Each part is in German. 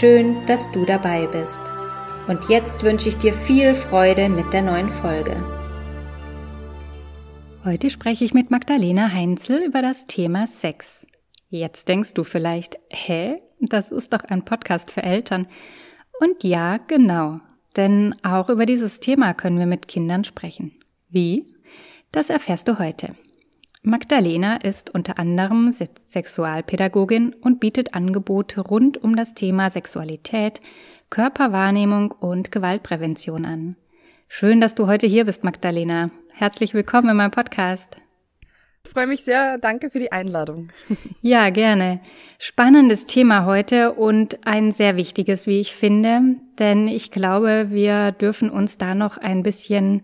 Schön, dass du dabei bist. Und jetzt wünsche ich dir viel Freude mit der neuen Folge. Heute spreche ich mit Magdalena Heinzel über das Thema Sex. Jetzt denkst du vielleicht, hä? Das ist doch ein Podcast für Eltern. Und ja, genau. Denn auch über dieses Thema können wir mit Kindern sprechen. Wie? Das erfährst du heute. Magdalena ist unter anderem Sexualpädagogin und bietet Angebote rund um das Thema Sexualität, Körperwahrnehmung und Gewaltprävention an. Schön, dass du heute hier bist, Magdalena. Herzlich willkommen in meinem Podcast. Ich freue mich sehr. Danke für die Einladung. Ja, gerne. Spannendes Thema heute und ein sehr wichtiges, wie ich finde, denn ich glaube, wir dürfen uns da noch ein bisschen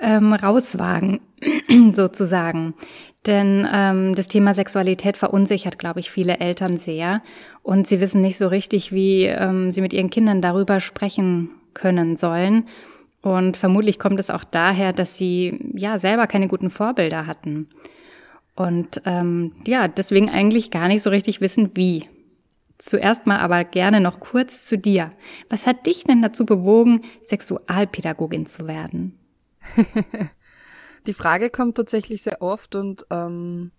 ähm, rauswagen, sozusagen. Denn ähm, das Thema Sexualität verunsichert, glaube ich, viele Eltern sehr. Und sie wissen nicht so richtig, wie ähm, sie mit ihren Kindern darüber sprechen können sollen. Und vermutlich kommt es auch daher, dass sie ja selber keine guten Vorbilder hatten. Und ähm, ja, deswegen eigentlich gar nicht so richtig wissen, wie. Zuerst mal aber gerne noch kurz zu dir. Was hat dich denn dazu bewogen, Sexualpädagogin zu werden? Die Frage kommt tatsächlich sehr oft und ähm,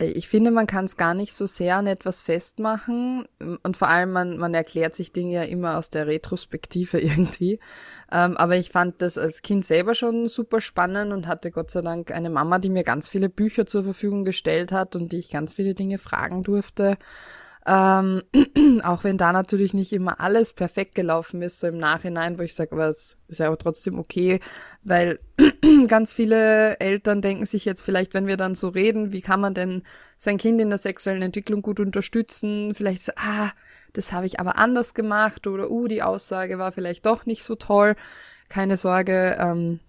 ich finde, man kann es gar nicht so sehr an etwas festmachen und vor allem man, man erklärt sich Dinge ja immer aus der Retrospektive irgendwie. Ähm, aber ich fand das als Kind selber schon super spannend und hatte Gott sei Dank eine Mama, die mir ganz viele Bücher zur Verfügung gestellt hat und die ich ganz viele Dinge fragen durfte. Ähm, auch wenn da natürlich nicht immer alles perfekt gelaufen ist, so im Nachhinein, wo ich sage, aber es ist ja aber trotzdem okay, weil ganz viele Eltern denken sich jetzt vielleicht, wenn wir dann so reden, wie kann man denn sein Kind in der sexuellen Entwicklung gut unterstützen? Vielleicht so, ah, das habe ich aber anders gemacht oder uh, die Aussage war vielleicht doch nicht so toll. Keine Sorge, ähm,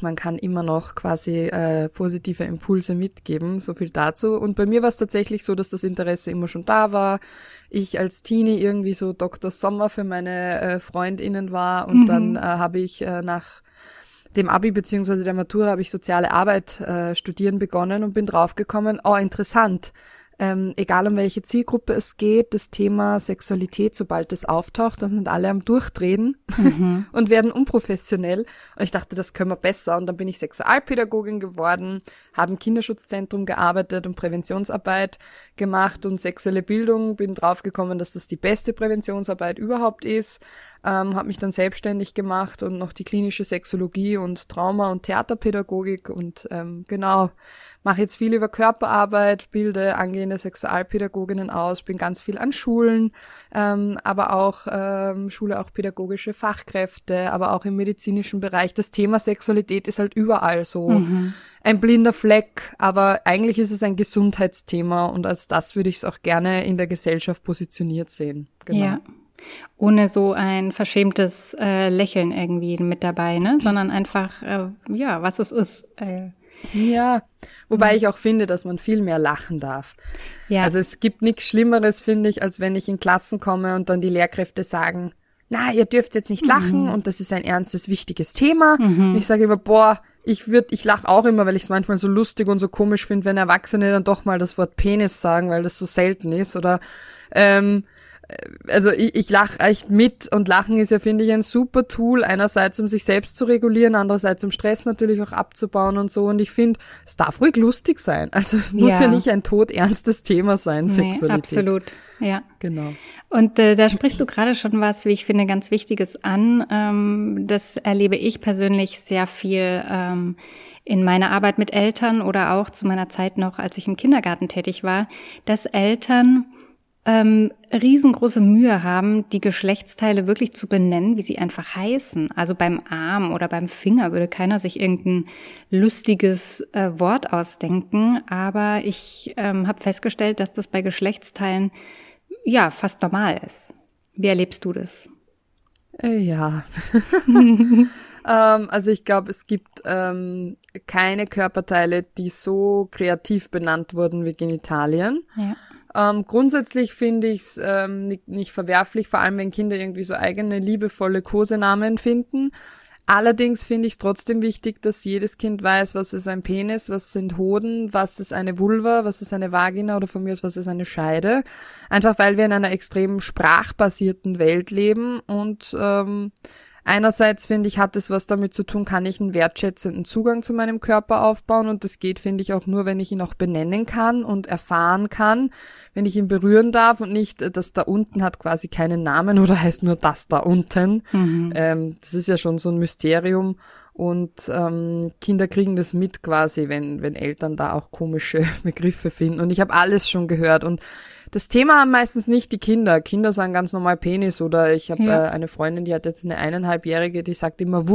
man kann immer noch quasi äh, positive Impulse mitgeben, so viel dazu. Und bei mir war es tatsächlich so, dass das Interesse immer schon da war. Ich als Teenie irgendwie so Dr. Sommer für meine äh, Freundinnen war und mhm. dann äh, habe ich äh, nach dem Abi beziehungsweise der Matura habe ich soziale Arbeit äh, studieren begonnen und bin draufgekommen, oh interessant, ähm, egal um welche Zielgruppe es geht, das Thema Sexualität, sobald es auftaucht, dann sind alle am Durchdrehen mhm. und werden unprofessionell. Und ich dachte, das können wir besser. Und dann bin ich Sexualpädagogin geworden, habe im Kinderschutzzentrum gearbeitet und Präventionsarbeit gemacht und sexuelle Bildung. Bin draufgekommen, dass das die beste Präventionsarbeit überhaupt ist ähm, habe mich dann selbstständig gemacht und noch die klinische Sexologie und Trauma- und Theaterpädagogik und ähm, genau, mache jetzt viel über Körperarbeit, bilde angehende Sexualpädagoginnen aus, bin ganz viel an Schulen, ähm, aber auch ähm, schule auch pädagogische Fachkräfte, aber auch im medizinischen Bereich. Das Thema Sexualität ist halt überall so. Mhm ein blinder Fleck, aber eigentlich ist es ein Gesundheitsthema und als das würde ich es auch gerne in der Gesellschaft positioniert sehen. Genau. Ja. Ohne so ein verschämtes äh, Lächeln irgendwie mit dabei, ne? Sondern einfach, äh, ja, was es ist. Äh, ja, wobei ich auch finde, dass man viel mehr lachen darf. Ja. Also es gibt nichts Schlimmeres, finde ich, als wenn ich in Klassen komme und dann die Lehrkräfte sagen, na, ihr dürft jetzt nicht lachen mhm. und das ist ein ernstes, wichtiges Thema. Mhm. Ich sage immer, boah, ich würde, ich lache auch immer, weil ich es manchmal so lustig und so komisch finde, wenn Erwachsene dann doch mal das Wort Penis sagen, weil das so selten ist. Oder ähm, also ich, ich lache echt mit und Lachen ist ja, finde ich, ein super Tool, einerseits um sich selbst zu regulieren, andererseits um Stress natürlich auch abzubauen und so. Und ich finde, es darf ruhig lustig sein. Also es muss ja, ja nicht ein todernstes Thema sein, nee, Sexualität. Absolut, ja. Genau. Und äh, da sprichst du gerade schon was, wie ich finde, ganz Wichtiges an. Ähm, das erlebe ich persönlich sehr viel. Ähm, in meiner Arbeit mit Eltern oder auch zu meiner Zeit noch, als ich im Kindergarten tätig war, dass Eltern ähm, riesengroße Mühe haben, die Geschlechtsteile wirklich zu benennen, wie sie einfach heißen. Also beim Arm oder beim Finger würde keiner sich irgendein lustiges äh, Wort ausdenken, aber ich ähm, habe festgestellt, dass das bei Geschlechtsteilen ja fast normal ist. Wie erlebst du das? Äh, ja. ähm, also ich glaube, es gibt ähm, keine Körperteile, die so kreativ benannt wurden wie Genitalien. Ja. Ähm, grundsätzlich finde ich es ähm, nicht, nicht verwerflich, vor allem wenn Kinder irgendwie so eigene liebevolle Kosenamen finden. Allerdings finde ich es trotzdem wichtig, dass jedes Kind weiß, was ist ein Penis, was sind Hoden, was ist eine Vulva, was ist eine Vagina oder von mir aus, was ist eine Scheide. Einfach weil wir in einer extrem sprachbasierten Welt leben und ähm, Einerseits finde ich, hat es was damit zu tun, kann ich einen wertschätzenden Zugang zu meinem Körper aufbauen und das geht, finde ich, auch nur, wenn ich ihn auch benennen kann und erfahren kann, wenn ich ihn berühren darf und nicht, äh, das da unten hat quasi keinen Namen oder heißt nur das da unten. Mhm. Ähm, das ist ja schon so ein Mysterium und ähm, Kinder kriegen das mit quasi, wenn, wenn Eltern da auch komische Begriffe finden und ich habe alles schon gehört und das Thema haben meistens nicht die Kinder. Kinder sagen ganz normal Penis oder ich habe ja. äh, eine Freundin, die hat jetzt eine eineinhalbjährige, die sagt immer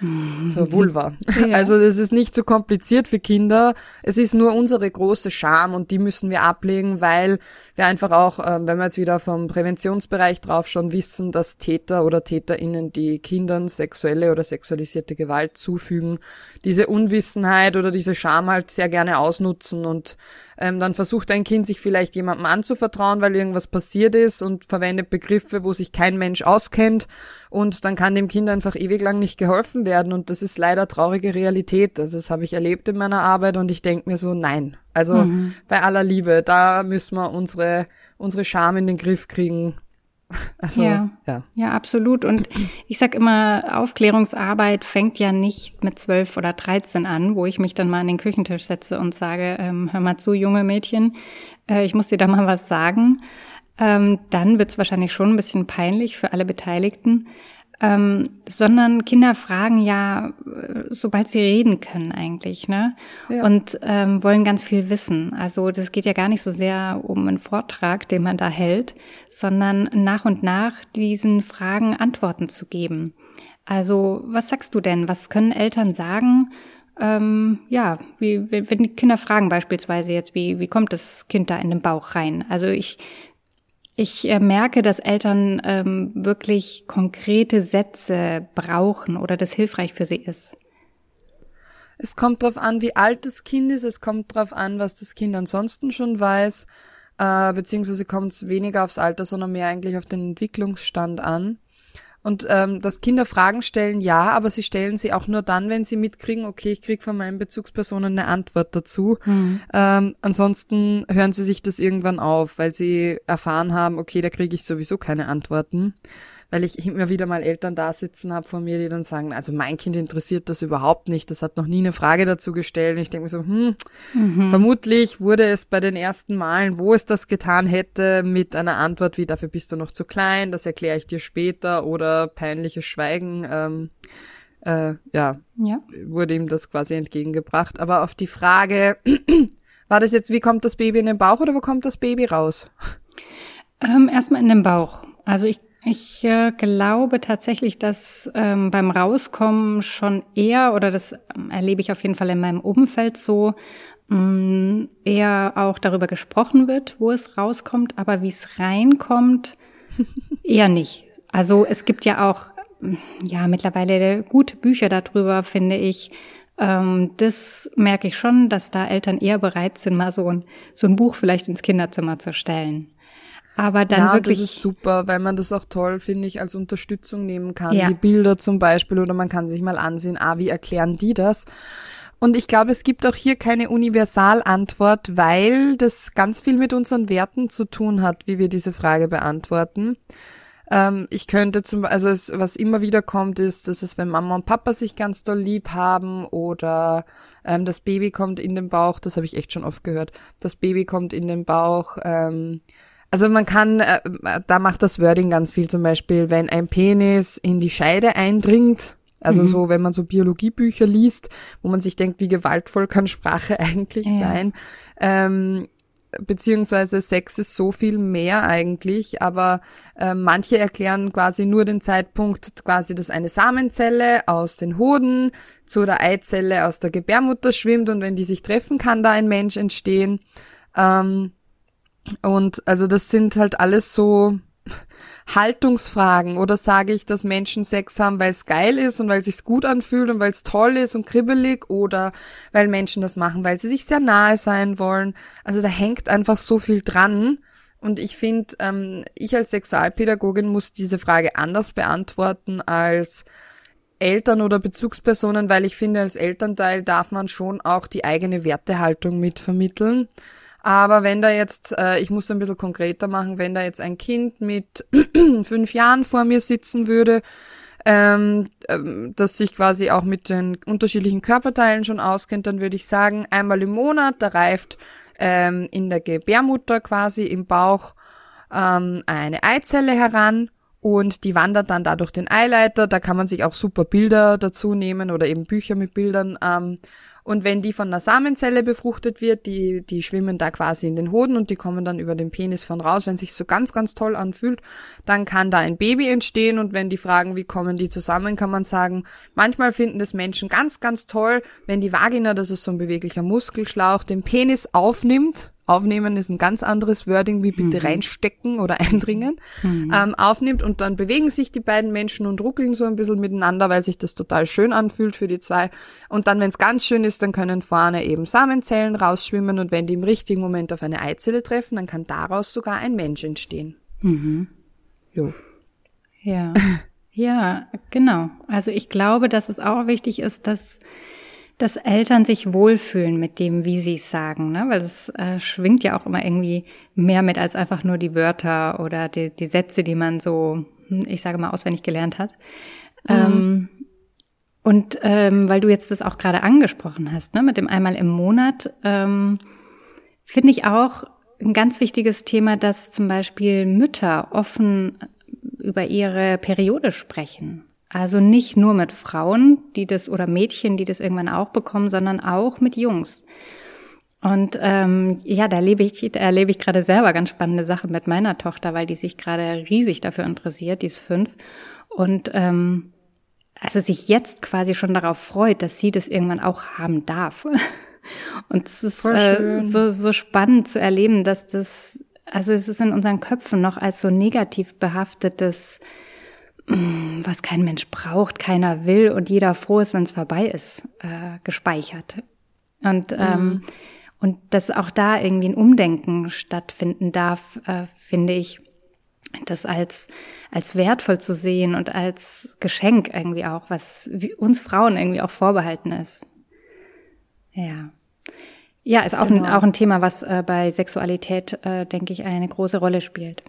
Wuva. So Vulva. Ja. Also das ist nicht so kompliziert für Kinder. Es ist nur unsere große Scham und die müssen wir ablegen, weil wir einfach auch, ähm, wenn wir jetzt wieder vom Präventionsbereich drauf schon wissen, dass Täter oder TäterInnen, die Kindern sexuelle oder sexualisierte Gewalt zufügen, diese Unwissenheit oder diese Scham halt sehr gerne ausnutzen und ähm, dann versucht ein Kind sich vielleicht jemandem anzuvertrauen, weil irgendwas passiert ist und verwendet Begriffe, wo sich kein Mensch auskennt und dann kann dem Kind einfach ewig lang nicht geholfen werden und das ist leider traurige Realität. Also das habe ich erlebt in meiner Arbeit und ich denke mir so, nein. Also mhm. bei aller Liebe, da müssen wir unsere, unsere Scham in den Griff kriegen. Also, ja, ja. Ja, absolut. Und ich sag immer, Aufklärungsarbeit fängt ja nicht mit zwölf oder dreizehn an, wo ich mich dann mal an den Küchentisch setze und sage, ähm, hör mal zu, junge Mädchen, äh, ich muss dir da mal was sagen. Ähm, dann wird's wahrscheinlich schon ein bisschen peinlich für alle Beteiligten ähm, sondern Kinder fragen ja, äh, sobald sie reden können eigentlich, ne? Ja. Und ähm, wollen ganz viel wissen. Also das geht ja gar nicht so sehr um einen Vortrag, den man da hält, sondern nach und nach diesen Fragen Antworten zu geben. Also was sagst du denn? Was können Eltern sagen? Ähm, ja, wie, wenn die Kinder fragen beispielsweise jetzt, wie, wie kommt das Kind da in den Bauch rein? Also ich ich äh, merke, dass Eltern ähm, wirklich konkrete Sätze brauchen oder das hilfreich für sie ist. Es kommt darauf an, wie alt das Kind ist. Es kommt darauf an, was das Kind ansonsten schon weiß. Äh, beziehungsweise kommt es weniger aufs Alter, sondern mehr eigentlich auf den Entwicklungsstand an. Und ähm, dass Kinder Fragen stellen, ja, aber sie stellen sie auch nur dann, wenn sie mitkriegen, okay, ich krieg von meinen Bezugspersonen eine Antwort dazu. Mhm. Ähm, ansonsten hören sie sich das irgendwann auf, weil sie erfahren haben, okay, da kriege ich sowieso keine Antworten weil ich immer wieder mal Eltern da sitzen habe von mir, die dann sagen, also mein Kind interessiert das überhaupt nicht, das hat noch nie eine Frage dazu gestellt. Und ich denke mir so, hm, mhm. vermutlich wurde es bei den ersten Malen, wo es das getan hätte, mit einer Antwort wie, dafür bist du noch zu klein, das erkläre ich dir später oder peinliches Schweigen. Ähm, äh, ja, ja, wurde ihm das quasi entgegengebracht. Aber auf die Frage, war das jetzt, wie kommt das Baby in den Bauch oder wo kommt das Baby raus? Ähm, erstmal in den Bauch. Also ich ich äh, glaube tatsächlich, dass ähm, beim Rauskommen schon eher, oder das ähm, erlebe ich auf jeden Fall in meinem Umfeld so, mh, mm, eher auch darüber gesprochen wird, wo es rauskommt, aber wie es reinkommt, eher nicht. Also es gibt ja auch, mm, ja, mittlerweile gute Bücher darüber, finde ich. Ähm, das merke ich schon, dass da Eltern eher bereit sind, mal so ein, so ein Buch vielleicht ins Kinderzimmer zu stellen. Aber dann ja, wirklich. Das ist super, weil man das auch toll, finde ich, als Unterstützung nehmen kann. Ja. Die Bilder zum Beispiel oder man kann sich mal ansehen, ah, wie erklären die das? Und ich glaube, es gibt auch hier keine Universalantwort, weil das ganz viel mit unseren Werten zu tun hat, wie wir diese Frage beantworten. Ähm, ich könnte zum, also es, was immer wieder kommt, ist, dass es, wenn Mama und Papa sich ganz doll lieb haben oder ähm, das Baby kommt in den Bauch, das habe ich echt schon oft gehört, das Baby kommt in den Bauch, ähm, also man kann, äh, da macht das Wording ganz viel zum Beispiel, wenn ein Penis in die Scheide eindringt, also mhm. so, wenn man so Biologiebücher liest, wo man sich denkt, wie gewaltvoll kann Sprache eigentlich ja. sein. Ähm, beziehungsweise Sex ist so viel mehr eigentlich, aber äh, manche erklären quasi nur den Zeitpunkt, quasi, dass eine Samenzelle aus den Hoden zu der Eizelle aus der Gebärmutter schwimmt und wenn die sich treffen, kann da ein Mensch entstehen. Ähm, und also das sind halt alles so Haltungsfragen oder sage ich, dass Menschen Sex haben, weil es geil ist und weil es sich gut anfühlt und weil es toll ist und kribbelig oder weil Menschen das machen, weil sie sich sehr nahe sein wollen. Also da hängt einfach so viel dran. Und ich finde, ähm, ich als Sexualpädagogin muss diese Frage anders beantworten als Eltern oder Bezugspersonen, weil ich finde, als Elternteil darf man schon auch die eigene Wertehaltung mitvermitteln. Aber wenn da jetzt, äh, ich muss ein bisschen konkreter machen, wenn da jetzt ein Kind mit fünf Jahren vor mir sitzen würde, ähm, ähm, das sich quasi auch mit den unterschiedlichen Körperteilen schon auskennt, dann würde ich sagen, einmal im Monat, da reift ähm, in der Gebärmutter quasi im Bauch ähm, eine Eizelle heran und die wandert dann da durch den Eileiter. Da kann man sich auch super Bilder dazu nehmen oder eben Bücher mit Bildern. Ähm, und wenn die von einer Samenzelle befruchtet wird, die, die schwimmen da quasi in den Hoden und die kommen dann über den Penis von raus. Wenn sich so ganz, ganz toll anfühlt, dann kann da ein Baby entstehen. Und wenn die fragen, wie kommen die zusammen, kann man sagen, manchmal finden das Menschen ganz, ganz toll, wenn die Vagina, das ist so ein beweglicher Muskelschlauch, den Penis aufnimmt aufnehmen ist ein ganz anderes Wording wie bitte mhm. reinstecken oder eindringen, mhm. ähm, aufnimmt und dann bewegen sich die beiden Menschen und ruckeln so ein bisschen miteinander, weil sich das total schön anfühlt für die zwei. Und dann, wenn es ganz schön ist, dann können vorne eben Samenzellen rausschwimmen und wenn die im richtigen Moment auf eine Eizelle treffen, dann kann daraus sogar ein Mensch entstehen. Mhm. Jo. Ja. Ja, genau. Also ich glaube, dass es auch wichtig ist, dass dass Eltern sich wohlfühlen mit dem, wie sie es sagen, ne? weil es äh, schwingt ja auch immer irgendwie mehr mit als einfach nur die Wörter oder die, die Sätze, die man so, hm, ich sage mal, auswendig gelernt hat. Mhm. Ähm, und ähm, weil du jetzt das auch gerade angesprochen hast, ne, mit dem einmal im Monat, ähm, finde ich auch ein ganz wichtiges Thema, dass zum Beispiel Mütter offen über ihre Periode sprechen. Also nicht nur mit Frauen, die das oder Mädchen, die das irgendwann auch bekommen, sondern auch mit Jungs. Und ähm, ja, da erlebe ich, da erlebe ich gerade selber ganz spannende Sachen mit meiner Tochter, weil die sich gerade riesig dafür interessiert, die ist fünf. Und ähm, also sich jetzt quasi schon darauf freut, dass sie das irgendwann auch haben darf. Und es ist äh, so, so spannend zu erleben, dass das, also es ist in unseren Köpfen noch als so negativ behaftetes was kein Mensch braucht, keiner will und jeder froh ist, wenn es vorbei ist, äh, gespeichert. Und, mhm. ähm, und dass auch da irgendwie ein Umdenken stattfinden darf, äh, finde ich, das als, als wertvoll zu sehen und als Geschenk irgendwie auch, was uns Frauen irgendwie auch vorbehalten ist. Ja. Ja, ist auch, genau. ein, auch ein Thema, was äh, bei Sexualität, äh, denke ich, eine große Rolle spielt.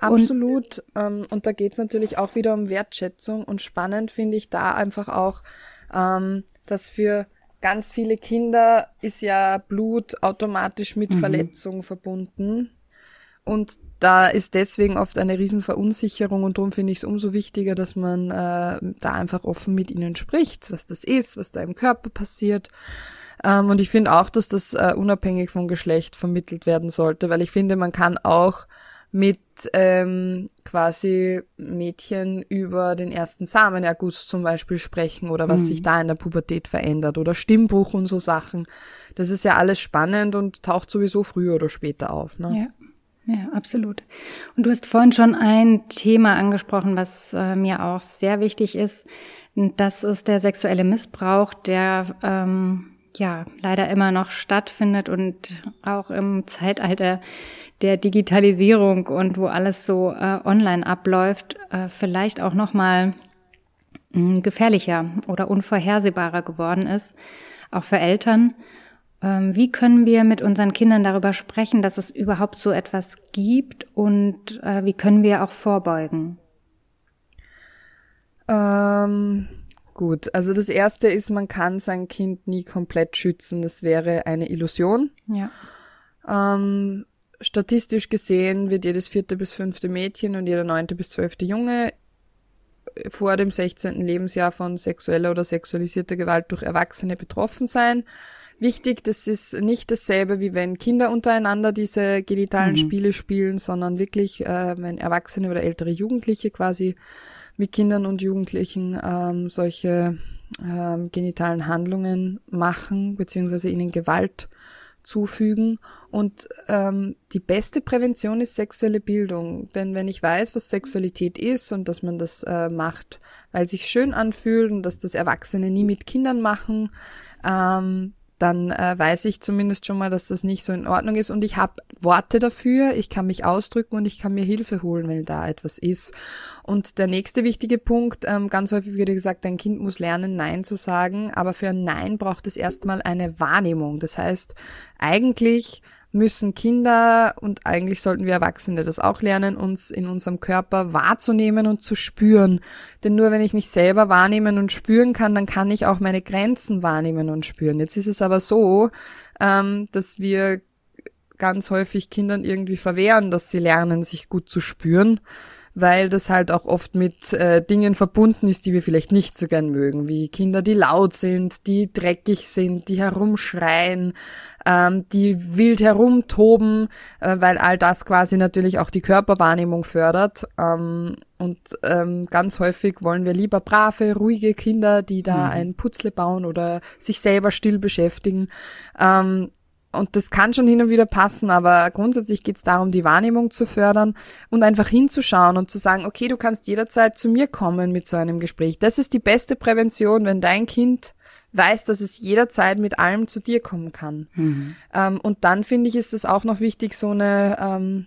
Absolut. Und, ähm, und da geht's natürlich auch wieder um Wertschätzung. Und spannend finde ich da einfach auch, ähm, dass für ganz viele Kinder ist ja Blut automatisch mit mhm. Verletzung verbunden. Und da ist deswegen oft eine Riesenverunsicherung und darum finde ich es umso wichtiger, dass man äh, da einfach offen mit ihnen spricht, was das ist, was da im Körper passiert. Ähm, und ich finde auch, dass das äh, unabhängig vom Geschlecht vermittelt werden sollte, weil ich finde, man kann auch mit ähm, quasi Mädchen über den ersten Samenerguss zum Beispiel sprechen oder was mhm. sich da in der Pubertät verändert oder Stimmbruch und so Sachen. Das ist ja alles spannend und taucht sowieso früher oder später auf. Ne? Ja. Ja, absolut. Und du hast vorhin schon ein Thema angesprochen, was äh, mir auch sehr wichtig ist. Das ist der sexuelle Missbrauch, der ähm, ja leider immer noch stattfindet und auch im Zeitalter der Digitalisierung und wo alles so äh, online abläuft, äh, vielleicht auch noch mal mh, hm, gefährlicher oder unvorhersehbarer geworden ist, auch für Eltern. Ähm, wie können wir mit unseren Kindern darüber sprechen, dass es überhaupt so etwas gibt und äh, wie können wir auch vorbeugen? Ähm, gut, also das erste ist, man kann sein Kind nie komplett schützen. Das wäre eine Illusion. Ja. Ähm, statistisch gesehen wird jedes vierte bis fünfte Mädchen und jeder neunte bis zwölfte Junge vor dem 16. Lebensjahr von sexueller oder sexualisierter Gewalt durch Erwachsene betroffen sein. Wichtig, das ist nicht dasselbe, wie wenn Kinder untereinander diese genitalen mhm. Spiele spielen, sondern wirklich, äh, wenn Erwachsene oder ältere Jugendliche quasi mit Kindern und Jugendlichen ähm, solche ähm, genitalen Handlungen machen, beziehungsweise ihnen Gewalt zufügen. Und ähm, die beste Prävention ist sexuelle Bildung. Denn wenn ich weiß, was Sexualität ist und dass man das äh, macht, weil sich schön anfühlt und dass das Erwachsene nie mit Kindern machen, ähm, dann äh, weiß ich zumindest schon mal, dass das nicht so in Ordnung ist und ich habe Worte dafür, ich kann mich ausdrücken und ich kann mir Hilfe holen, wenn da etwas ist. Und der nächste wichtige Punkt, ähm, ganz häufig wird gesagt, ein Kind muss lernen, Nein zu sagen, aber für ein Nein braucht es erstmal eine Wahrnehmung. Das heißt, eigentlich müssen Kinder und eigentlich sollten wir Erwachsene das auch lernen, uns in unserem Körper wahrzunehmen und zu spüren. Denn nur wenn ich mich selber wahrnehmen und spüren kann, dann kann ich auch meine Grenzen wahrnehmen und spüren. Jetzt ist es aber so, ähm, dass wir ganz häufig Kindern irgendwie verwehren, dass sie lernen, sich gut zu spüren weil das halt auch oft mit äh, Dingen verbunden ist, die wir vielleicht nicht so gern mögen, wie Kinder, die laut sind, die dreckig sind, die herumschreien, ähm, die wild herumtoben, äh, weil all das quasi natürlich auch die Körperwahrnehmung fördert. Ähm, und ähm, ganz häufig wollen wir lieber brave, ruhige Kinder, die da mhm. ein Putzle bauen oder sich selber still beschäftigen. Ähm, und das kann schon hin und wieder passen, aber grundsätzlich geht es darum, die Wahrnehmung zu fördern und einfach hinzuschauen und zu sagen, okay, du kannst jederzeit zu mir kommen mit so einem Gespräch. Das ist die beste Prävention, wenn dein Kind weiß, dass es jederzeit mit allem zu dir kommen kann. Mhm. Ähm, und dann finde ich, ist es auch noch wichtig, so eine, ähm,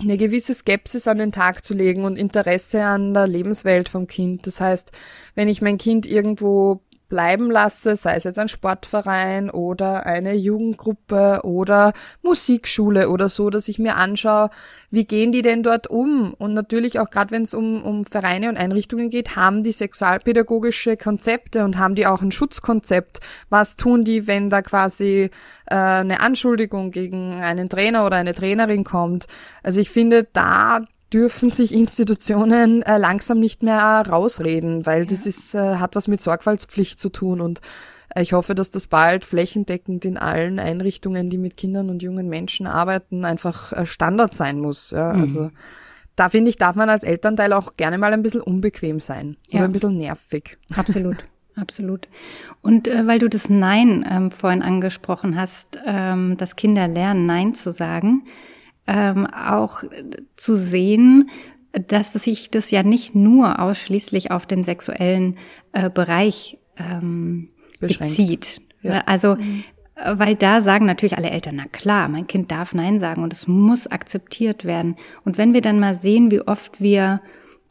eine gewisse Skepsis an den Tag zu legen und Interesse an der Lebenswelt vom Kind. Das heißt, wenn ich mein Kind irgendwo bleiben lasse, sei es jetzt ein Sportverein oder eine Jugendgruppe oder Musikschule oder so, dass ich mir anschaue, wie gehen die denn dort um? Und natürlich auch gerade wenn es um, um Vereine und Einrichtungen geht, haben die sexualpädagogische Konzepte und haben die auch ein Schutzkonzept. Was tun die, wenn da quasi äh, eine Anschuldigung gegen einen Trainer oder eine Trainerin kommt? Also ich finde, da dürfen sich Institutionen äh, langsam nicht mehr rausreden, weil ja. das ist, äh, hat was mit Sorgfaltspflicht zu tun und äh, ich hoffe, dass das bald flächendeckend in allen Einrichtungen, die mit Kindern und jungen Menschen arbeiten, einfach äh, Standard sein muss. Ja? Mhm. Also da finde ich, darf man als Elternteil auch gerne mal ein bisschen unbequem sein ja. oder ein bisschen nervig. Absolut. Absolut. Und äh, weil du das Nein ähm, vorhin angesprochen hast, ähm, dass Kinder lernen, Nein zu sagen, ähm, auch zu sehen, dass sich das ja nicht nur ausschließlich auf den sexuellen äh, Bereich ähm, bezieht. Ja. Also, mhm. weil da sagen natürlich alle Eltern, na klar, mein Kind darf Nein sagen und es muss akzeptiert werden. Und wenn wir dann mal sehen, wie oft wir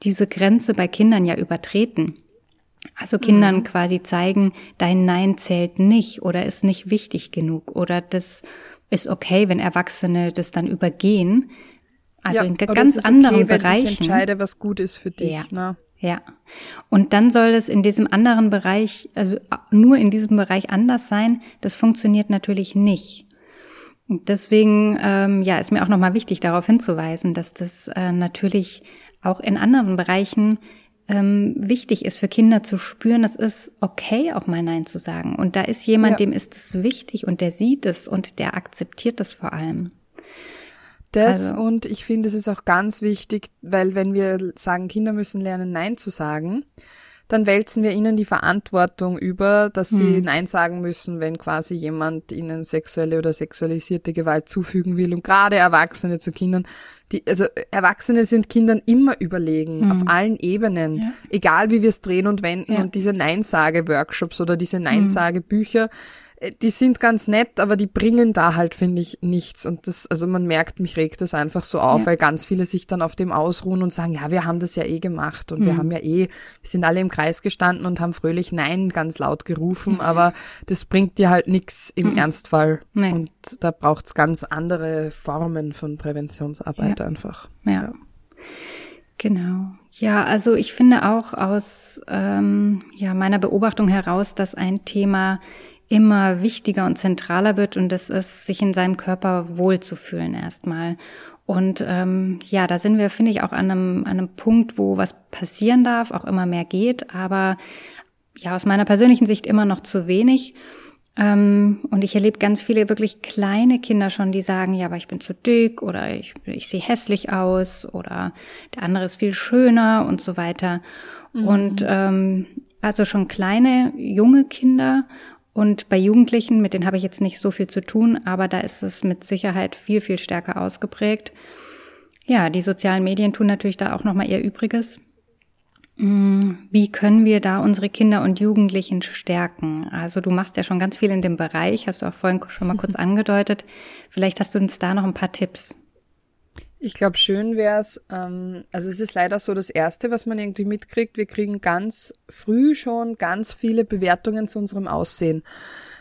diese Grenze bei Kindern ja übertreten, also Kindern mhm. quasi zeigen, dein Nein zählt nicht oder ist nicht wichtig genug oder das ist okay, wenn Erwachsene das dann übergehen. Also ja, in ganz anderen okay, Bereichen. Ich entscheide, was gut ist für dich. Ja. Ne? Ja. Und dann soll es in diesem anderen Bereich, also nur in diesem Bereich anders sein. Das funktioniert natürlich nicht. Und deswegen, ähm, ja, ist mir auch nochmal wichtig, darauf hinzuweisen, dass das äh, natürlich auch in anderen Bereichen ähm, wichtig ist für Kinder zu spüren, es ist okay, auch mal Nein zu sagen. Und da ist jemand, ja. dem ist es wichtig und der sieht es und der akzeptiert es vor allem. Das also. und ich finde, es ist auch ganz wichtig, weil wenn wir sagen, Kinder müssen lernen, Nein zu sagen, dann wälzen wir ihnen die Verantwortung über, dass sie hm. Nein sagen müssen, wenn quasi jemand ihnen sexuelle oder sexualisierte Gewalt zufügen will. Und gerade Erwachsene zu Kindern, die, also Erwachsene sind Kindern immer überlegen, hm. auf allen Ebenen, ja. egal wie wir es drehen und wenden. Ja. Und diese Neinsage-Workshops oder diese hm. Neinsage-Bücher, äh, die sind ganz nett, aber die bringen da halt, finde ich, nichts. Und das, also man merkt, mich regt das einfach so auf, ja. weil ganz viele sich dann auf dem ausruhen und sagen, ja, wir haben das ja eh gemacht und mhm. wir haben ja eh, wir sind alle im Kreis gestanden und haben fröhlich Nein ganz laut gerufen, mhm. aber das bringt dir halt nichts im mhm. Ernstfall. Nee. Und da braucht's ganz andere Formen von Präventionsarbeit ja. einfach. ja. ja. Genau. Ja, also ich finde auch aus ähm, ja, meiner Beobachtung heraus, dass ein Thema immer wichtiger und zentraler wird und das ist, sich in seinem Körper wohlzufühlen erstmal. Und ähm, ja, da sind wir, finde ich, auch an einem, an einem Punkt, wo was passieren darf, auch immer mehr geht, aber ja, aus meiner persönlichen Sicht immer noch zu wenig. Ähm, und ich erlebe ganz viele wirklich kleine Kinder schon, die sagen, ja, aber ich bin zu dick oder ich, ich sehe hässlich aus oder der andere ist viel schöner und so weiter. Mhm. Und ähm, also schon kleine, junge Kinder Und bei Jugendlichen, mit denen habe ich jetzt nicht so viel zu tun, aber da ist es mit Sicherheit viel, viel stärker ausgeprägt. Ja, die sozialen Medien tun natürlich da auch nochmal ihr Übriges. Mm, wie können wir da unsere Kinder und Jugendlichen stärken? Also du machst ja schon ganz viel in dem Bereich, hast du auch vorhin schon mal kurz angedeutet. Vielleicht hast du uns da noch ein paar Tipps. Ich glaube, schön wäre es, ähm, also es ist leider so das Erste, was man irgendwie mitkriegt. Wir kriegen ganz früh schon ganz viele Bewertungen zu unserem Aussehen.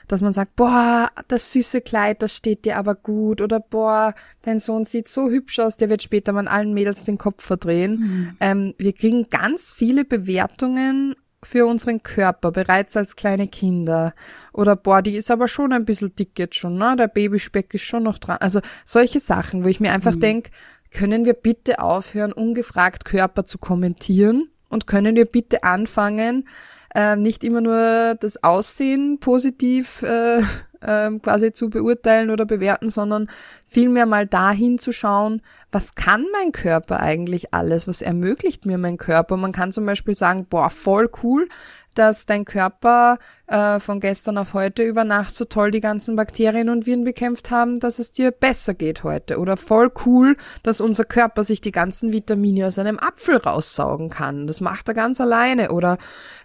Dass man sagt, boah, das süße Kleid, das steht dir aber gut. Oder boah, dein Sohn sieht so hübsch aus, der wird später mal allen Mädels den Kopf verdrehen. Mhm. Ähm, wir kriegen ganz viele Bewertungen für unseren Körper bereits als kleine Kinder. Oder boah, die ist aber schon ein bisschen dick jetzt schon, ne? Der Babyspeck ist schon noch dran. Also solche Sachen, wo ich mir einfach mhm. denk, können wir bitte aufhören, ungefragt Körper zu kommentieren und können wir bitte anfangen, äh, nicht immer nur das Aussehen positiv äh, ähm, quasi zu beurteilen oder bewerten, sondern vielmehr mal dahin zu schauen, was kann mein Körper eigentlich alles? Was ermöglicht mir mein Körper? Man kann zum Beispiel sagen, boah, voll cool, dass dein Körper äh, von gestern auf heute über Nacht so toll die ganzen Bakterien und Viren bekämpft haben, dass es dir besser geht heute. Oder voll cool, dass unser Körper sich die ganzen Vitamine aus einem Apfel raussaugen kann. Das macht er ganz alleine. Oder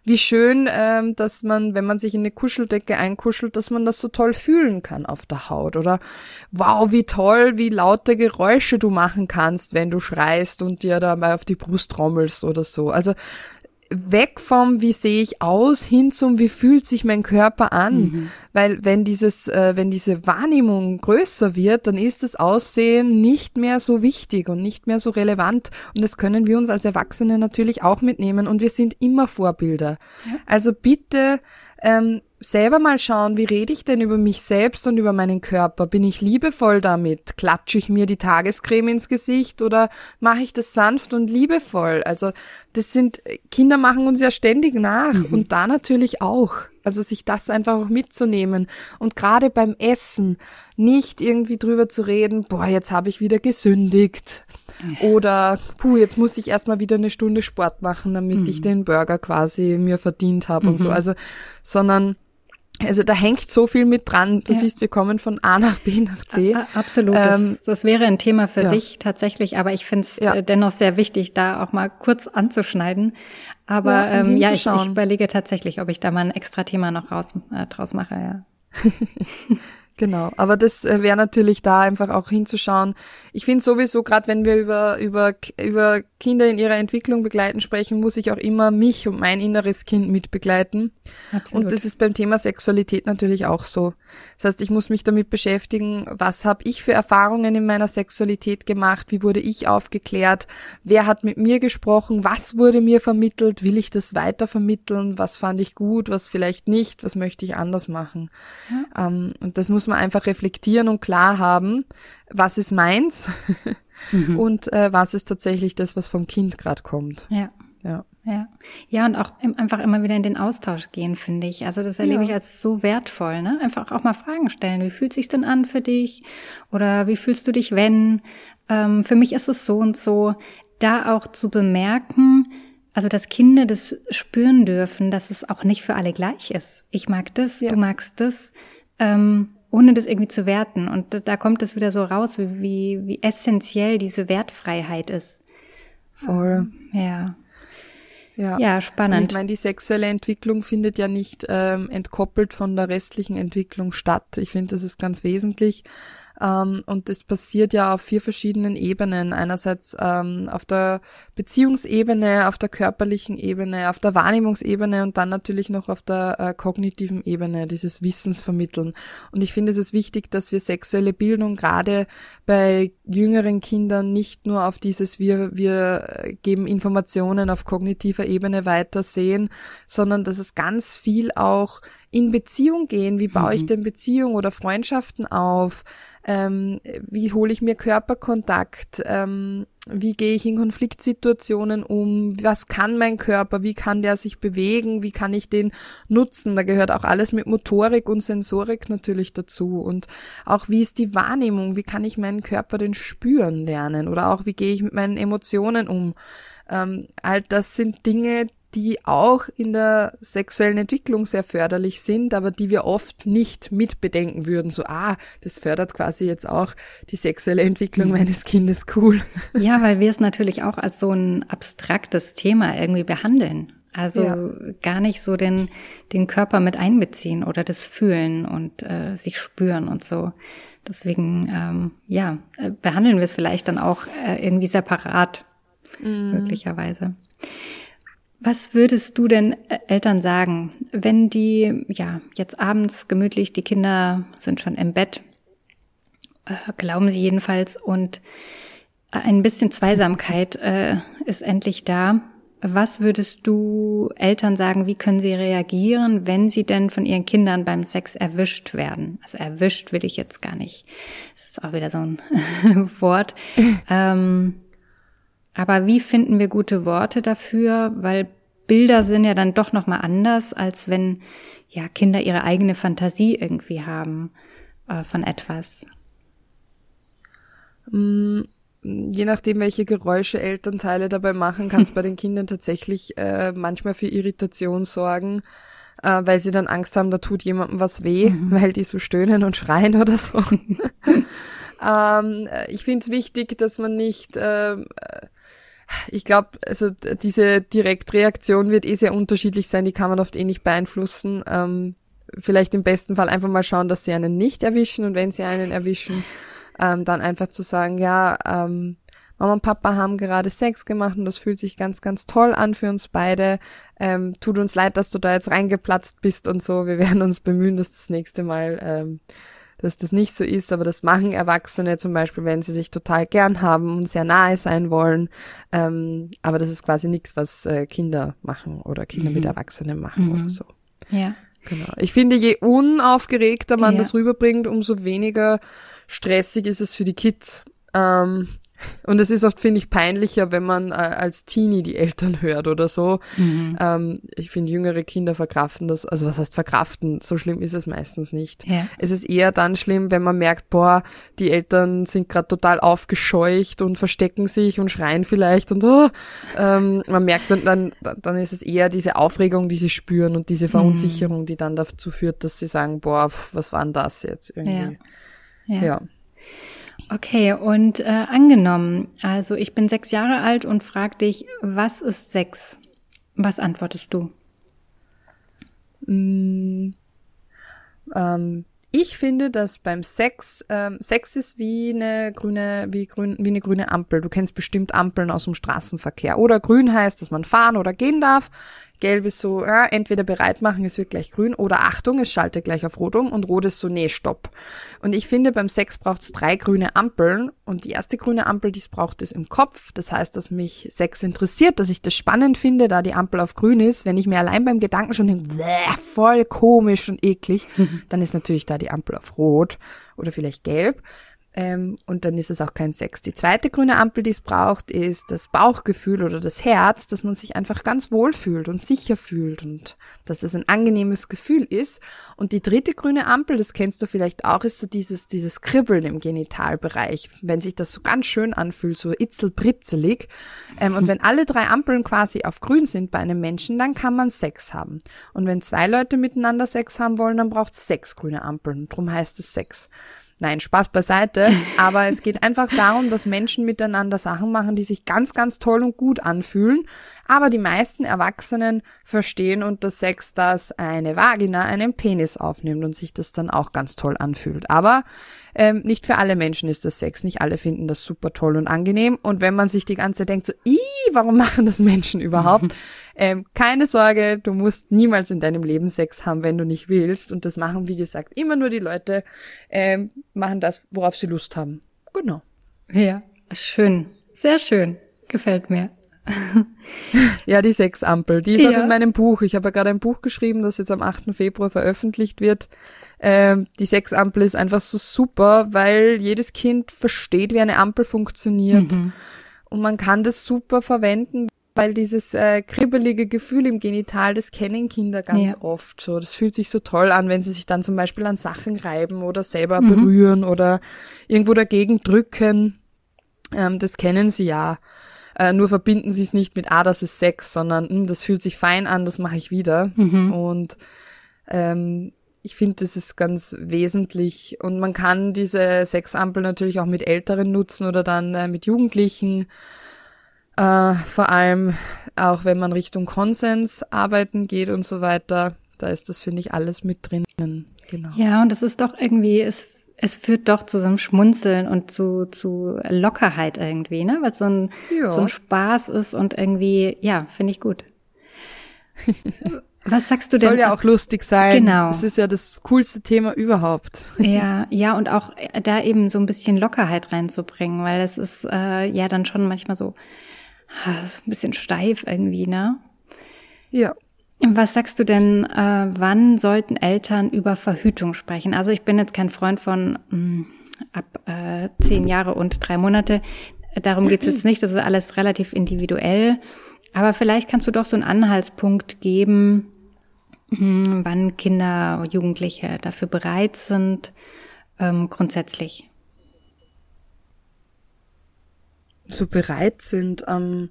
wie schön, ähm, dass man, wenn man sich in eine Kuscheldecke einkuschelt, dass man das so toll fühlen kann auf der Haut. Oder wow, wie toll, wie laute Geräusche du machen kannst, wenn du schreist und dir dabei auf die Brust trommelst oder so. Also weg vom wie sehe ich aus hin zum wie fühlt sich mein Körper an mhm. weil wenn dieses äh, wenn diese Wahrnehmung größer wird dann ist das Aussehen nicht mehr so wichtig und nicht mehr so relevant und das können wir uns als Erwachsene natürlich auch mitnehmen und wir sind immer Vorbilder ja. also bitte ähm, selber mal schauen, wie rede ich denn über mich selbst und über meinen Körper? Bin ich liebevoll damit? Klatsche ich mir die Tagescreme ins Gesicht oder mache ich das sanft und liebevoll? Also das sind, Kinder machen uns ja ständig nach mhm. und da natürlich auch. Also sich das einfach auch mitzunehmen und gerade beim Essen nicht irgendwie drüber zu reden, boah, jetzt habe ich wieder gesündigt. Oder, puh, jetzt muss ich erstmal wieder eine Stunde Sport machen, damit mhm. ich den Burger quasi mir verdient habe mhm. und so. Mhm. Also, sondern also da hängt so viel mit dran. Du ja. siehst, wir kommen von A nach B nach C. Absolut. Ähm, das, das, wäre ein Thema für ja. sich tatsächlich, aber ich finde es ja. Äh, dennoch sehr wichtig, da auch mal kurz anzuschneiden. Aber ja, ähm, ja ich, ich, überlege tatsächlich, ob ich da mal ein extra Thema noch raus, äh, draus mache, ja. Genau, aber das äh, wäre natürlich da einfach auch hinzuschauen. Ich finde sowieso, gerade wenn wir über, über, über Kinder in ihrer Entwicklung begleiten sprechen, muss ich auch immer mich und mein inneres Kind mitbegleiten. Absolut. Und das ist beim Thema Sexualität natürlich auch so. Das heißt, ich muss mich damit beschäftigen, was habe ich für Erfahrungen in meiner Sexualität gemacht, wie wurde ich aufgeklärt, wer hat mit mir gesprochen, was wurde mir vermittelt, will ich das weiter vermitteln, was fand ich gut, was vielleicht nicht, was möchte ich anders machen. Ja. Ähm, und das muss man einfach reflektieren und klar haben, was ist meins mhm. und äh, was ist tatsächlich das, was vom Kind gerade kommt. Ja. Ja. Ja. ja, und auch einfach immer wieder in den Austausch gehen, finde ich. Also das erlebe ja. ich als so wertvoll, ne? Einfach auch mal Fragen stellen. Wie fühlt sich denn an für dich? Oder wie fühlst du dich, wenn? Ähm, für mich ist es so und so, da auch zu bemerken, also dass Kinder das spüren dürfen, dass es auch nicht für alle gleich ist. Ich mag das, ja. du magst das. Ähm, ohne das irgendwie zu werten. Und da kommt es wieder so raus, wie, wie, wie essentiell diese Wertfreiheit ist. Voll. Ja. Ja, ja spannend. Und ich meine, die sexuelle Entwicklung findet ja nicht ähm, entkoppelt von der restlichen Entwicklung statt. Ich finde, das ist ganz wesentlich. Ähm, und das passiert ja auf vier verschiedenen Ebenen. Einerseits ähm, auf der Beziehungsebene, auf der körperlichen Ebene, auf der Wahrnehmungsebene und dann natürlich noch auf der äh, kognitiven Ebene, dieses Wissensvermitteln. Und ich finde es ist wichtig, dass wir sexuelle Bildung gerade bei jüngeren Kindern nicht nur auf dieses wir, wir geben Informationen auf kognitiver Ebene weiter sehen, sondern dass es ganz viel auch in Beziehung gehen. Wie baue ich mhm. denn Beziehung oder Freundschaften auf? Ähm, wie hole ich mir Körperkontakt? Ähm, wie gehe ich in Konfliktsituationen um? Was kann mein Körper? Wie kann der sich bewegen? Wie kann ich den nutzen? Da gehört auch alles mit Motorik und Sensorik natürlich dazu. Und auch wie ist die Wahrnehmung? Wie kann ich meinen Körper denn spüren lernen? Oder auch wie gehe ich mit meinen Emotionen um? Ähm, all das sind Dinge, die auch in der sexuellen Entwicklung sehr förderlich sind, aber die wir oft nicht mitbedenken würden. So, ah, das fördert quasi jetzt auch die sexuelle Entwicklung mhm. meines Kindes cool. Ja, weil wir es natürlich auch als so ein abstraktes Thema irgendwie behandeln. Also ja. gar nicht so den, den Körper mit einbeziehen oder das Fühlen und äh, sich spüren und so. Deswegen, ähm, ja, äh, behandeln wir es vielleicht dann auch äh, irgendwie separat, mhm. möglicherweise. Was würdest du denn äh, Eltern sagen, wenn die, ja, jetzt abends gemütlich, die Kinder sind schon im Bett, äh, glauben sie jedenfalls, und ein bisschen Zweisamkeit äh, ist endlich da. Was würdest du Eltern sagen, wie können sie reagieren, wenn sie denn von ihren Kindern beim Sex erwischt werden? Also erwischt will ich jetzt gar nicht. Das ist auch wieder so ein Wort. ähm, aber wie finden wir gute Worte dafür? Weil Bilder sind ja dann doch nochmal anders, als wenn ja Kinder ihre eigene Fantasie irgendwie haben äh, von etwas. Mm, je nachdem, welche Geräusche Elternteile dabei machen, kann es bei den Kindern tatsächlich äh, manchmal für Irritation sorgen, äh, weil sie dann Angst haben, da tut jemandem was weh, mhm. weil die so stöhnen und schreien oder so. ähm, ich finde es wichtig, dass man nicht äh, ich glaube, also diese Direktreaktion wird eh sehr unterschiedlich sein, die kann man oft eh nicht beeinflussen. Ähm, vielleicht im besten Fall einfach mal schauen, dass sie einen nicht erwischen und wenn sie einen erwischen, ähm, dann einfach zu sagen, ja, ähm, Mama und Papa haben gerade Sex gemacht und das fühlt sich ganz, ganz toll an für uns beide. Ähm, tut uns leid, dass du da jetzt reingeplatzt bist und so. Wir werden uns bemühen, dass das nächste Mal ähm, dass das nicht so ist, aber das machen Erwachsene zum Beispiel, wenn sie sich total gern haben und sehr nahe sein wollen. Ähm, aber das ist quasi nichts, was äh, Kinder machen oder Kinder mhm. mit Erwachsenen machen mhm. oder so. Ja. Genau. Ich finde, je unaufgeregter man ja. das rüberbringt, umso weniger stressig ist es für die Kids. Ähm, und es ist oft, finde ich, peinlicher, wenn man äh, als Teenie die Eltern hört oder so. Mhm. Ähm, ich finde, jüngere Kinder verkraften das, also was heißt verkraften? So schlimm ist es meistens nicht. Ja. Es ist eher dann schlimm, wenn man merkt, boah, die Eltern sind gerade total aufgescheucht und verstecken sich und schreien vielleicht und oh, ähm, man merkt dann, dann, dann ist es eher diese Aufregung, die sie spüren und diese Verunsicherung, mhm. die dann dazu führt, dass sie sagen, boah, was war denn das jetzt irgendwie? ja. ja. ja. Okay, und äh, angenommen, also ich bin sechs Jahre alt und frag dich, was ist Sex? Was antwortest du? Mm, ähm, ich finde, dass beim Sex, ähm, Sex ist wie eine grüne, wie grün, wie eine grüne Ampel. Du kennst bestimmt Ampeln aus dem Straßenverkehr. Oder grün heißt, dass man fahren oder gehen darf. Gelb ist so, ja, entweder bereit machen, es wird gleich grün, oder Achtung, es schaltet gleich auf Rot um und Rot ist so, nee, stopp. Und ich finde, beim Sex braucht es drei grüne Ampeln und die erste grüne Ampel, die es braucht, ist im Kopf. Das heißt, dass mich Sex interessiert, dass ich das spannend finde, da die Ampel auf grün ist. Wenn ich mir allein beim Gedanken schon denke, voll komisch und eklig, dann ist natürlich da die Ampel auf Rot oder vielleicht Gelb. Ähm, und dann ist es auch kein Sex. Die zweite grüne Ampel, die es braucht, ist das Bauchgefühl oder das Herz, dass man sich einfach ganz wohl fühlt und sicher fühlt und dass das ein angenehmes Gefühl ist. Und die dritte grüne Ampel, das kennst du vielleicht auch, ist so dieses, dieses Kribbeln im Genitalbereich, wenn sich das so ganz schön anfühlt, so itzelbritzelig. Ähm, und wenn alle drei Ampeln quasi auf grün sind bei einem Menschen, dann kann man Sex haben. Und wenn zwei Leute miteinander Sex haben wollen, dann braucht es sechs grüne Ampeln. Drum heißt es Sex. Nein, Spaß beiseite. Aber es geht einfach darum, dass Menschen miteinander Sachen machen, die sich ganz, ganz toll und gut anfühlen. Aber die meisten Erwachsenen verstehen unter Sex, dass eine Vagina einen Penis aufnimmt und sich das dann auch ganz toll anfühlt. Aber ähm, nicht für alle Menschen ist das Sex. Nicht alle finden das super toll und angenehm. Und wenn man sich die ganze Zeit denkt, so, Ih, warum machen das Menschen überhaupt? ähm, keine Sorge, du musst niemals in deinem Leben Sex haben, wenn du nicht willst. Und das machen, wie gesagt, immer nur die Leute, ähm, machen das, worauf sie Lust haben. Genau. Ja, schön. Sehr schön. Gefällt mir. ja, die Sexampel, die ist ja. auch in meinem Buch. Ich habe ja gerade ein Buch geschrieben, das jetzt am 8. Februar veröffentlicht wird. Ähm, die Sexampel ist einfach so super, weil jedes Kind versteht, wie eine Ampel funktioniert. Mhm. Und man kann das super verwenden, weil dieses äh, kribbelige Gefühl im Genital, das kennen Kinder ganz ja. oft. So, das fühlt sich so toll an, wenn sie sich dann zum Beispiel an Sachen reiben oder selber mhm. berühren oder irgendwo dagegen drücken. Ähm, das kennen sie ja. Äh, nur verbinden sie es nicht mit, ah, das ist Sex, sondern hm, das fühlt sich fein an, das mache ich wieder. Mhm. Und ähm, ich finde, das ist ganz wesentlich. Und man kann diese Sexampel natürlich auch mit Älteren nutzen oder dann äh, mit Jugendlichen. Äh, vor allem auch wenn man Richtung Konsens arbeiten geht und so weiter. Da ist das, finde ich, alles mit drinnen. Genau. Ja, und es ist doch irgendwie, es, es führt doch zu so einem Schmunzeln und zu, zu Lockerheit irgendwie, ne? Weil so ein, ja. so ein Spaß ist und irgendwie, ja, finde ich gut. Was sagst du denn? Soll ja auch lustig sein. Genau. Das ist ja das coolste Thema überhaupt. Ja, ja, und auch da eben so ein bisschen Lockerheit reinzubringen, weil das ist äh, ja dann schon manchmal so, so ein bisschen steif irgendwie, ne? Ja. Was sagst du denn, äh, wann sollten Eltern über Verhütung sprechen? Also ich bin jetzt kein Freund von mh, hm, ab äh, zehn Jahre und drei Monate. Darum geht's jetzt nicht, das ist alles relativ individuell. Aber vielleicht kannst du doch so einen Anhaltspunkt geben, mh, hm, wann Kinder, Jugendliche dafür bereit sind, ähm, grundsätzlich. So bereit sind. Ähm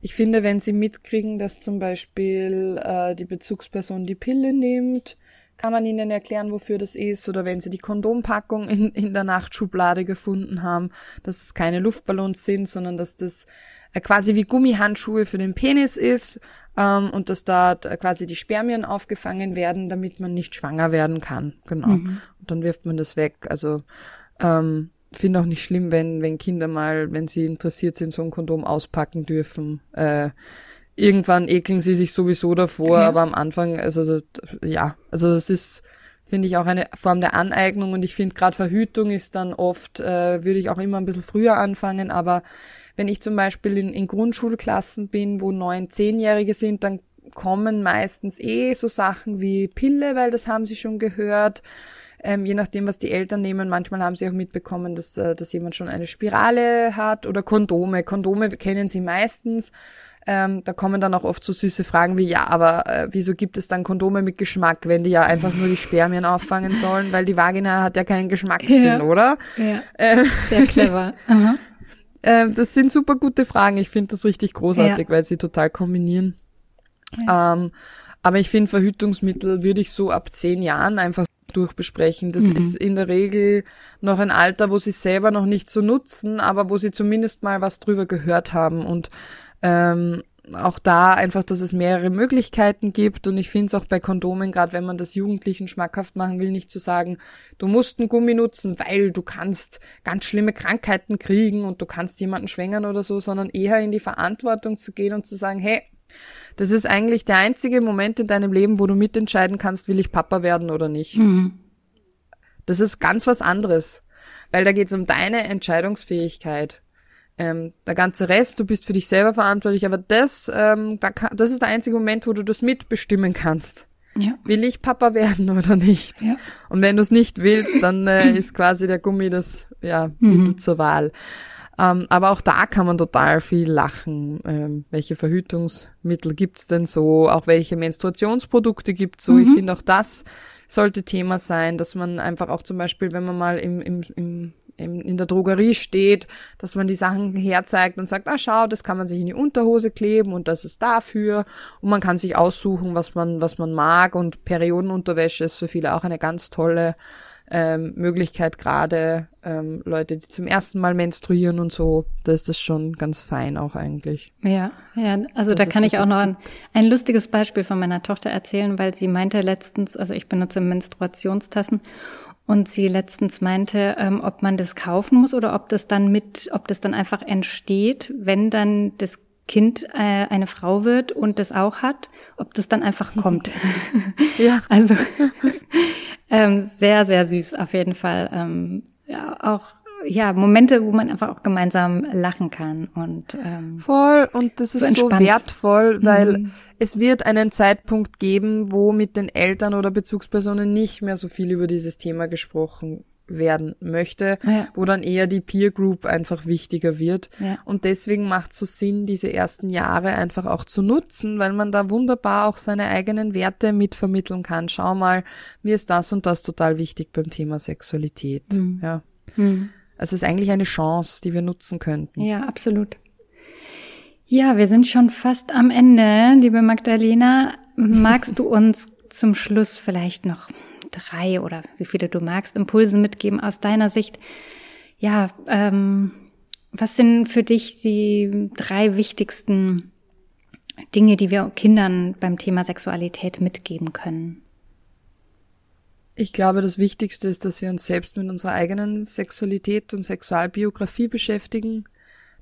ich finde, wenn sie mitkriegen, dass zum Beispiel äh, die Bezugsperson die Pille nimmt, kann man ihnen erklären, wofür das ist. Oder wenn sie die Kondompackung in, in der Nachtschublade gefunden haben, dass es keine Luftballons sind, sondern dass das äh, quasi wie Gummihandschuhe für den Penis ist ähm, und dass da quasi die Spermien aufgefangen werden, damit man nicht schwanger werden kann. Genau. Mhm. Und dann wirft man das weg. Also ähm, finde auch nicht schlimm, wenn, wenn Kinder mal, wenn sie interessiert sind, so ein Kondom auspacken dürfen. Äh, irgendwann ekeln sie sich sowieso davor, ja. aber am Anfang, also ja, also das ist, finde ich, auch eine Form der Aneignung und ich finde gerade Verhütung ist dann oft, äh, würde ich auch immer ein bisschen früher anfangen, aber wenn ich zum Beispiel in, in Grundschulklassen bin, wo neun, zehnjährige sind, dann kommen meistens eh so Sachen wie Pille, weil das haben sie schon gehört ähm, je nachdem, was die Eltern nehmen. Manchmal haben sie auch mitbekommen, dass, äh, dass jemand schon eine Spirale hat oder Kondome. Kondome kennen sie meistens. Ähm, da kommen dann auch oft so süße Fragen wie, ja, aber äh, wieso gibt es dann Kondome mit Geschmack, wenn die ja einfach nur die Spermien auffangen sollen, weil die Vagina hat ja keinen Geschmackssinn, ja. oder? Ja. Ähm, Sehr clever. ähm, das sind super gute Fragen. Ich finde das richtig großartig, ja. weil sie total kombinieren. Ja. Ähm, aber ich finde, Verhütungsmittel würde ich so ab zehn Jahren einfach durchbesprechen. Das mhm. ist in der Regel noch ein Alter, wo sie selber noch nicht so nutzen, aber wo sie zumindest mal was drüber gehört haben und ähm, auch da einfach, dass es mehrere Möglichkeiten gibt und ich finde es auch bei Kondomen, gerade wenn man das Jugendlichen schmackhaft machen will, nicht zu sagen, du musst einen Gummi nutzen, weil du kannst ganz schlimme Krankheiten kriegen und du kannst jemanden schwängern oder so, sondern eher in die Verantwortung zu gehen und zu sagen, hey, das ist eigentlich der einzige Moment in deinem Leben, wo du mitentscheiden kannst, will ich Papa werden oder nicht. Mhm. Das ist ganz was anderes, weil da geht es um deine Entscheidungsfähigkeit. Ähm, der ganze Rest, du bist für dich selber verantwortlich, aber das, ähm, da kann, das ist der einzige Moment, wo du das mitbestimmen kannst. Ja. Will ich Papa werden oder nicht? Ja. Und wenn du es nicht willst, dann äh, ist quasi der Gummi das ja mhm. Mittel zur Wahl. Ähm, aber auch da kann man total viel lachen. Ähm, welche Verhütungsmittel gibt's denn so? Auch welche Menstruationsprodukte gibt's so? Mhm. Ich finde auch das sollte Thema sein, dass man einfach auch zum Beispiel, wenn man mal im, im, im, im, in der Drogerie steht, dass man die Sachen herzeigt und sagt, ah schau, das kann man sich in die Unterhose kleben und das ist dafür. Und man kann sich aussuchen, was man, was man mag. Und Periodenunterwäsche ist für viele auch eine ganz tolle ähm, Möglichkeit, gerade ähm, Leute, die zum ersten Mal menstruieren und so, da ist das schon ganz fein auch eigentlich. Ja, ja, also da kann ich auch noch ein, ein lustiges Beispiel von meiner Tochter erzählen, weil sie meinte letztens, also ich benutze Menstruationstassen und sie letztens meinte, ähm, ob man das kaufen muss oder ob das dann mit, ob das dann einfach entsteht, wenn dann das Kind äh, eine Frau wird und das auch hat, ob das dann einfach kommt. ja. Also ähm, sehr, sehr süß auf jeden Fall. Ähm, ja, auch ja, Momente, wo man einfach auch gemeinsam lachen kann und ähm, voll und das ist so, so wertvoll, weil mhm. es wird einen Zeitpunkt geben, wo mit den Eltern oder Bezugspersonen nicht mehr so viel über dieses Thema gesprochen werden möchte, ja. wo dann eher die Peer Group einfach wichtiger wird. Ja. Und deswegen macht es so Sinn, diese ersten Jahre einfach auch zu nutzen, weil man da wunderbar auch seine eigenen Werte mitvermitteln kann. Schau mal, mir ist das und das total wichtig beim Thema Sexualität. Mhm. Ja. Mhm. Also es ist eigentlich eine Chance, die wir nutzen könnten. Ja, absolut. Ja, wir sind schon fast am Ende, liebe Magdalena. Magst du uns zum Schluss vielleicht noch drei oder wie viele du magst Impulse mitgeben aus deiner Sicht? Ja, ähm, was sind für dich die drei wichtigsten Dinge, die wir Kindern beim Thema Sexualität mitgeben können? Ich glaube, das Wichtigste ist, dass wir uns selbst mit unserer eigenen Sexualität und Sexualbiografie beschäftigen,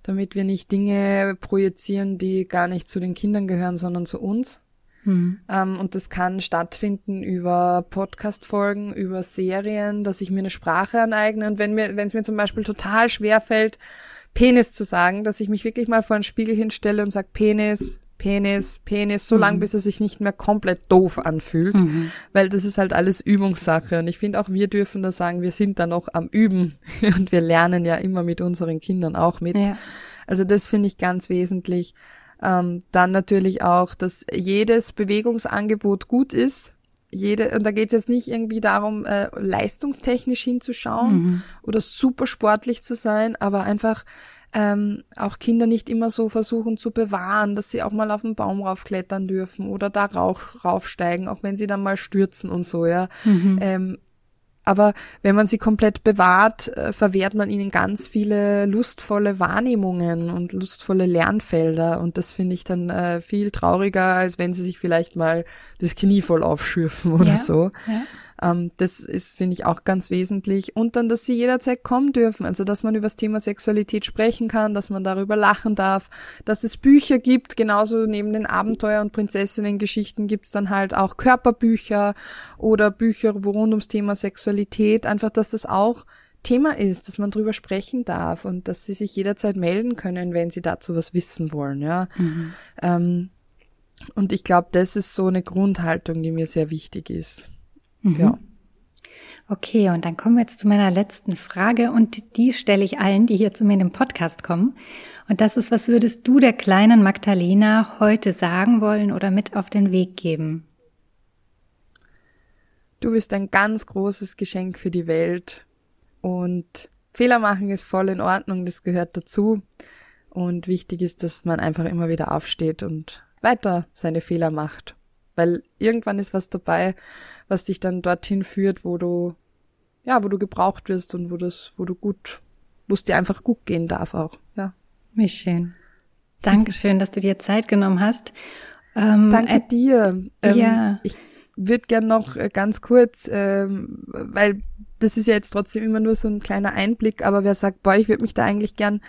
damit wir nicht Dinge projizieren, die gar nicht zu den Kindern gehören, sondern zu uns. Mhm. Ähm, und das kann stattfinden über Podcast-Folgen, über Serien, dass ich mir eine Sprache aneigne. Und wenn mir, wenn es mir zum Beispiel total schwer fällt, Penis zu sagen, dass ich mich wirklich mal vor einen Spiegel hinstelle und sage Penis, Penis, Penis, so mhm. lang, bis er sich nicht mehr komplett doof anfühlt, mhm. weil das ist halt alles Übungssache. Und ich finde auch, wir dürfen da sagen, wir sind da noch am Üben und wir lernen ja immer mit unseren Kindern auch mit. Ja. Also das finde ich ganz wesentlich. Ähm, dann natürlich auch, dass jedes Bewegungsangebot gut ist. Jede, und da geht es jetzt nicht irgendwie darum, äh, leistungstechnisch hinzuschauen mhm. oder super sportlich zu sein, aber einfach ähm, auch Kinder nicht immer so versuchen zu bewahren, dass sie auch mal auf den Baum raufklettern dürfen oder da rauch, raufsteigen, auch wenn sie dann mal stürzen und so, ja. Mhm. Ähm, aber wenn man sie komplett bewahrt, äh, verwehrt man ihnen ganz viele lustvolle Wahrnehmungen und lustvolle Lernfelder. Und das finde ich dann äh, viel trauriger, als wenn sie sich vielleicht mal das Knie voll aufschürfen oder ja, so. Ja. Ähm, das ist, finde ich, auch ganz wesentlich. Und dann, dass sie jederzeit kommen dürfen. Also, dass man über das Thema Sexualität sprechen kann, dass man darüber lachen darf, dass es Bücher gibt. Genauso neben den Abenteuer- und Prinzessinnen-Geschichten gibt's dann halt auch Körperbücher oder Bücher rund ums Thema Sexualität. Einfach, dass das auch Thema ist, dass man drüber sprechen darf und dass sie sich jederzeit melden können, wenn sie dazu was wissen wollen, ja. Mhm. Ähm, und ich glaube, das ist so eine Grundhaltung, die mir sehr wichtig ist. Mhm. Ja. Okay, und dann kommen wir jetzt zu meiner letzten Frage und die stelle ich allen, die hier zu mir in den Podcast kommen. Und das ist, was würdest du der kleinen Magdalena heute sagen wollen oder mit auf den Weg geben? Du bist ein ganz großes Geschenk für die Welt und Fehler machen ist voll in Ordnung, das gehört dazu. Und wichtig ist, dass man einfach immer wieder aufsteht und weiter seine Fehler macht. Weil irgendwann ist was dabei, was dich dann dorthin führt, wo du, ja, wo du gebraucht wirst und wo das, wo du gut, wo es dir einfach gut gehen darf auch, ja. Wie schön. Dankeschön, dass du dir Zeit genommen hast. Ähm, Danke äh, dir. Ähm, ja. Ich würde gern noch äh, ganz kurz, ähm, weil das ist ja jetzt trotzdem immer nur so ein kleiner Einblick, aber wer sagt, boah, ich würde mich da eigentlich gern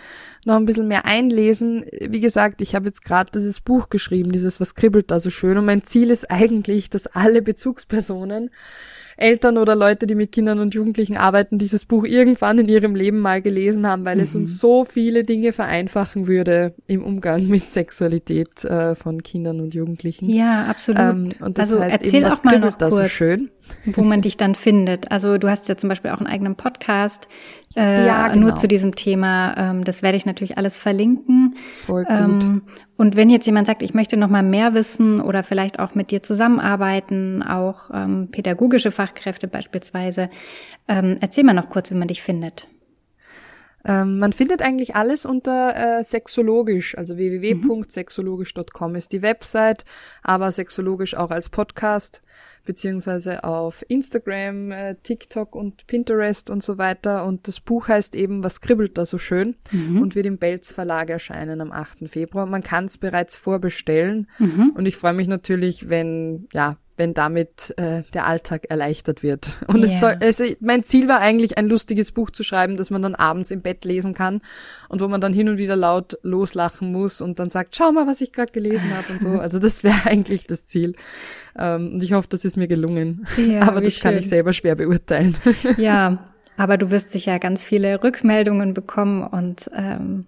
noch ein bisschen mehr einlesen. Wie gesagt, ich habe jetzt gerade dieses Buch geschrieben, dieses Was kribbelt da so schön. Und mein Ziel ist eigentlich, dass alle Bezugspersonen Eltern oder Leute, die mit Kindern und Jugendlichen arbeiten, dieses Buch irgendwann in ihrem Leben mal gelesen haben, weil mhm. es uns so viele Dinge vereinfachen würde im Umgang mit Sexualität äh, von Kindern und Jugendlichen. Ja, absolut. Ähm, und das also heißt erzähl eben, auch mal noch kurz, so schön. wo man dich dann findet. Also du hast ja zum Beispiel auch einen eigenen Podcast äh, ja, genau. nur zu diesem Thema. Ähm, das werde ich natürlich alles verlinken. Voll gut. Ähm, und wenn jetzt jemand sagt, ich möchte noch mal mehr wissen oder vielleicht auch mit dir zusammenarbeiten, auch ähm, pädagogische Fachkräfte beispielsweise, ähm, erzähl mal noch kurz, wie man dich findet. Ähm, man findet eigentlich alles unter äh, sexologisch, also www.sexologisch.com ist die Website, aber sexologisch auch als Podcast beziehungsweise auf Instagram, äh, TikTok und Pinterest und so weiter. Und das Buch heißt eben Was kribbelt da so schön mhm. und wird im Belz Verlag erscheinen am 8. Februar. Man kann es bereits vorbestellen mhm. und ich freue mich natürlich, wenn ja wenn damit äh, der Alltag erleichtert wird. Und yeah. es soll, also mein Ziel war eigentlich, ein lustiges Buch zu schreiben, das man dann abends im Bett lesen kann und wo man dann hin und wieder laut loslachen muss und dann sagt, schau mal, was ich gerade gelesen habe und so. Also das wäre eigentlich das Ziel. Ähm, und ich hoffe, das ist mir gelungen. Ja, aber das schön. kann ich selber schwer beurteilen. Ja, aber du wirst sicher ganz viele Rückmeldungen bekommen und ähm,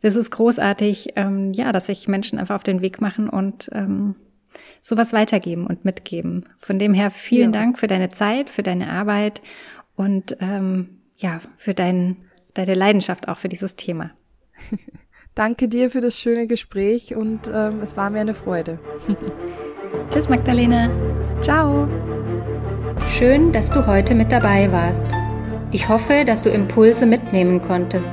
das ist großartig, ähm, ja, dass sich Menschen einfach auf den Weg machen und ähm, sowas weitergeben und mitgeben. Von dem her vielen ja. Dank für deine Zeit, für deine Arbeit und ähm, ja, für dein, deine Leidenschaft auch für dieses Thema. Danke dir für das schöne Gespräch und ähm, es war mir eine Freude. Tschüss, Magdalena. Ciao. Schön, dass du heute mit dabei warst. Ich hoffe, dass du Impulse mitnehmen konntest.